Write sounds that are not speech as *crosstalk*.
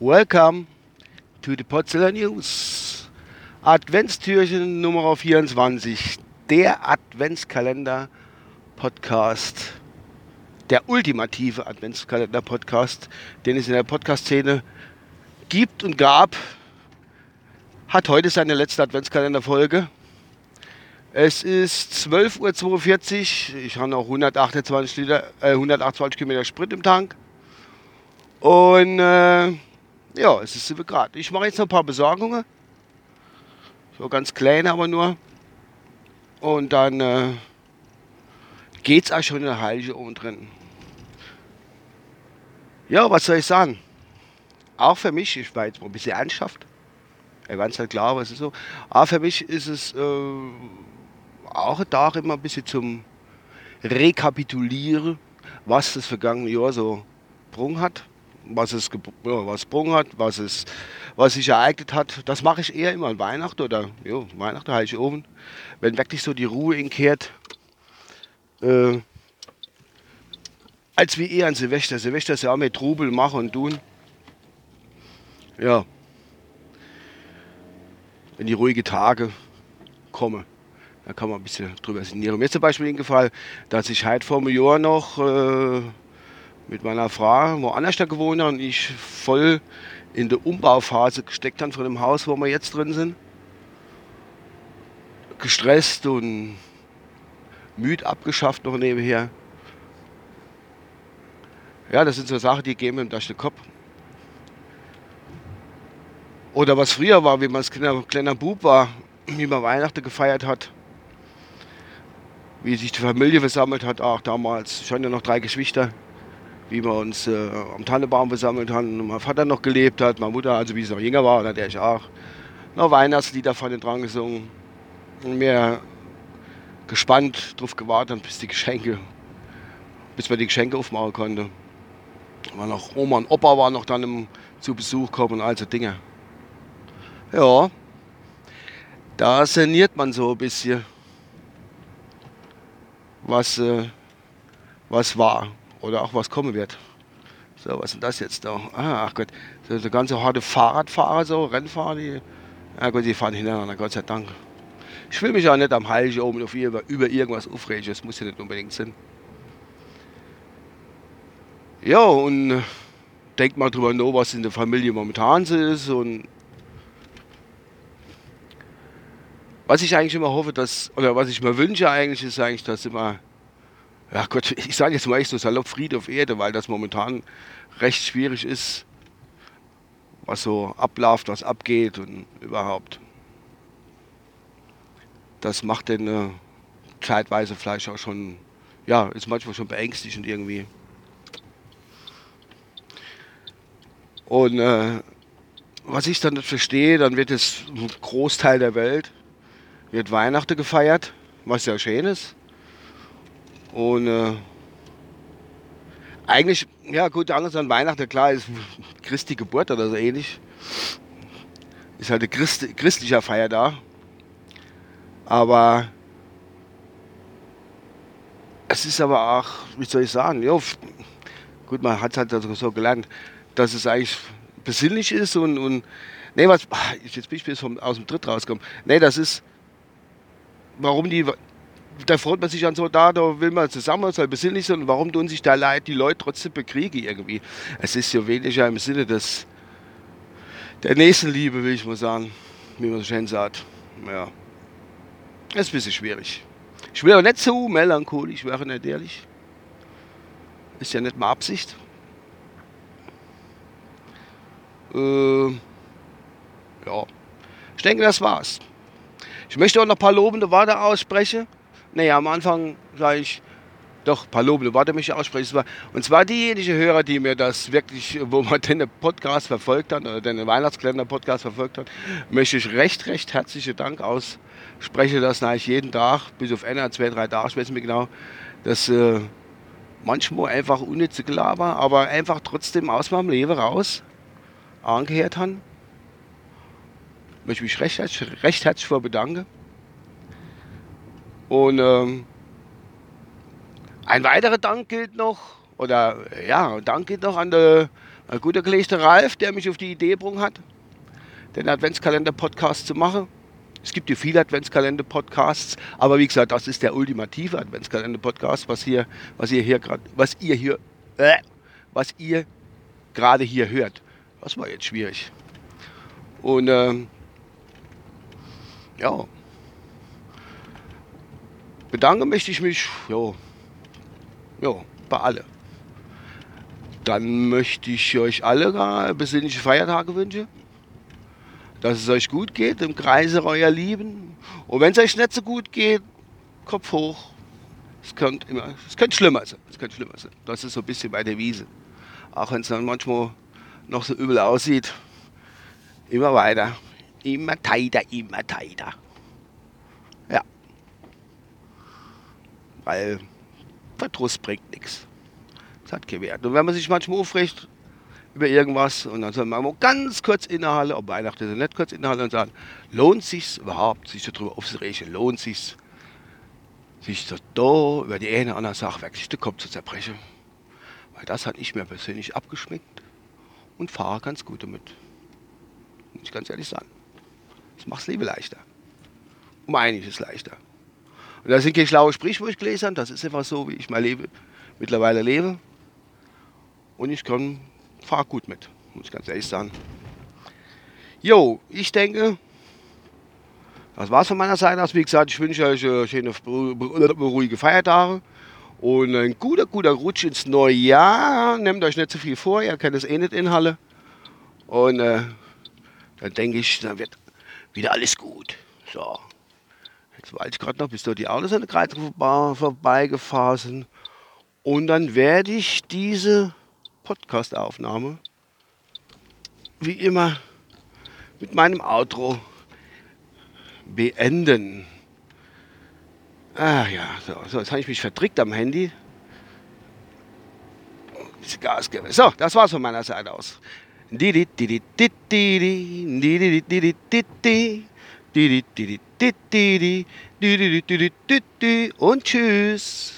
Welcome to the Potsdamer News. Adventstürchen Nummer 24. Der Adventskalender Podcast. Der ultimative Adventskalender Podcast, den es in der Podcast-Szene gibt und gab. Hat heute seine letzte Adventskalender-Folge. Es ist 12.42 Uhr. Ich habe noch 128, Liter, äh, 128 Kilometer Sprit im Tank. Und äh, ja, es ist 7 Grad. Ich mache jetzt noch ein paar Besorgungen. So ganz kleine aber nur. Und dann äh, geht es auch schon in der Heilige oben drin. Ja, was soll ich sagen? Auch für mich, ich war jetzt mal ein bisschen ernsthaft. Ganz halt klar, was ist so. Aber für mich ist es äh, auch da immer ein bisschen zum Rekapitulieren, was das vergangene Jahr so gebrungen hat, was es ja, hat, was es was sich ereignet hat. Das mache ich eher immer an Weihnachten oder ja, Weihnachten, Heiligabend, wenn wirklich so die Ruhe inkehrt. Äh, als wie eher an Silvester. Silvester ist ja auch mehr Trubel machen und tun. Ja. Wenn die ruhigen Tage kommen. Da kann man ein bisschen drüber sinnieren. Mir zum Beispiel hingefallen, dass ich heute vor einem Jahr noch äh, mit meiner Frau woanders da gewohnt habe und ich voll in der Umbauphase gesteckt habe von dem Haus, wo wir jetzt drin sind. Gestresst und müde abgeschafft noch nebenher. Ja, das sind so Sachen, die geben ihm durch den Kopf. Oder was früher war, wie man als kleiner, kleiner Bub war, wie man Weihnachten gefeiert hat wie sich die Familie versammelt hat, auch damals, schon ja noch drei Geschwister, wie wir uns äh, am Tannebaum versammelt haben, mein Vater noch gelebt hat, meine Mutter, also wie sie noch jünger war, da der ich auch, noch Weihnachtslieder von den dran gesungen und mir gespannt darauf gewartet, bis die Geschenke, bis man die Geschenke aufmachen konnte. War noch Oma und Opa waren noch dann im, zu Besuch kommen und all so Dinge. Ja, da saniert man so ein bisschen was, äh, was war oder auch was kommen wird. So, was ist denn das jetzt da? Ah, ach Gott, so, so ganze harte Fahrradfahrer, so Rennfahrer, die, ja gut, die fahren hintereinander, Gott sei Dank. Ich will mich auch nicht am Heiligen oben auf über, über irgendwas aufregen, das muss ja nicht unbedingt sein. Ja, und äh, denkt mal drüber nach, was in der Familie momentan so ist und was ich eigentlich immer hoffe, dass, oder was ich mir wünsche eigentlich, ist eigentlich, dass immer, ja Gott, *laughs* ich sage jetzt mal echt so salopp Friede auf Erde, weil das momentan recht schwierig ist, was so abläuft, was abgeht und überhaupt. Das macht den äh, zeitweise vielleicht auch schon, ja, ist manchmal schon beängstigend irgendwie. Und äh, was ich dann nicht verstehe, dann wird es ein Großteil der Welt wird Weihnachten gefeiert, was ja schön ist. Und äh, eigentlich, ja gut, anders an Weihnachten, klar, ist *laughs* Christi Geburt oder so ähnlich. Ist halt ein Christ, christlicher Feier da. Aber es ist aber auch, wie soll ich sagen, ja, gut, man hat es halt so gelernt, dass es eigentlich besinnlich ist und, und nee, was, jetzt bin ich bis vom, aus dem Tritt rausgekommen. Nee, das ist, warum die, da freut man sich an so da, da will man zusammen, soll besinnlich sein, warum tun sich da leid, die Leute trotzdem bekriegen irgendwie. Es ist ja weniger im Sinne des, der Nächstenliebe, will ich mal sagen, wie man so schön sagt. Ja, das ist ein bisschen schwierig. Ich auch nicht so melancholisch werden, nicht ehrlich. Ist ja nicht mal Absicht. Äh, ja, ich denke, das war's. Ich möchte auch noch ein paar lobende Worte aussprechen. Naja, am Anfang sage ich, doch, ein paar lobende Worte möchte ich aussprechen. Und zwar diejenigen Hörer, die mir das wirklich, wo man den Podcast verfolgt hat, oder den Weihnachtskalender-Podcast verfolgt hat, möchte ich recht, recht herzlichen Dank aussprechen, dass ich jeden Tag, bis auf einer, zwei, drei Tage, ich weiß nicht mehr genau, dass äh, manchmal einfach unnütze Gelaber, aber einfach trotzdem aus meinem Leben raus angehört haben möchte mich recht, recht herzlich vor bedanken. Und ähm, ein weiterer Dank gilt noch Oder ja, danke noch an der gute Kollege Ralf, der mich auf die Idee gebracht hat, den Adventskalender-Podcast zu machen. Es gibt ja viele Adventskalender-Podcasts, aber wie gesagt, das ist der ultimative Adventskalender-Podcast, was hier, was ihr hier gerade, was ihr hier, äh, was ihr gerade hier hört. Das war jetzt schwierig. Und ähm, ja, bedanke möchte ich mich, jo, jo, bei alle. Dann möchte ich euch alle besinnliche Feiertage wünschen. Dass es euch gut geht im Kreise eurer Lieben. Und wenn es euch nicht so gut geht, Kopf hoch. Es könnte, immer, es könnte schlimmer sein. Es könnte schlimmer sein. Das ist so ein bisschen bei der Wiese. Auch wenn es dann manchmal noch so übel aussieht. Immer weiter. Immer tighter, immer tighter. Ja. Weil Verdruss bringt nichts. Das hat gewährt. Und wenn man sich manchmal aufrecht über irgendwas und dann soll man mal ganz kurz innehalten, ob Weihnachten oder nicht kurz innehalten und sagen, lohnt sich überhaupt, sich darüber aufzuregen, lohnt sich sich da über die eine oder andere Sache wirklich den Kopf zu zerbrechen. Weil das hat ich mir persönlich abgeschmeckt und fahre ganz gut damit. Muss ich ganz ehrlich sagen. Das macht das Leben leichter. Um einiges leichter. Und da sind keine schlaue Sprichwörter gelesen, das ist einfach so, wie ich mein Leben mittlerweile lebe. Und ich kann, fahre gut mit, muss ich ganz ehrlich sagen. Jo, ich denke, das war's von meiner Seite aus. Wie gesagt, ich wünsche euch äh, schöne, ruhige Feiertage und ein guter, guter Rutsch ins neue Jahr. Nehmt euch nicht zu viel vor, ihr kennt es eh nicht in. Und äh, dann denke ich, dann wird wieder alles gut. So. Jetzt war ich gerade noch, bis dort die Autos an der Kreuzung vorbeigefahren sind. Und dann werde ich diese Podcast-Aufnahme wie immer mit meinem Outro beenden. Ah ja, so, so jetzt habe ich mich vertrickt am Handy. Gas. So, das war's von meiner Seite aus. Und tschüss.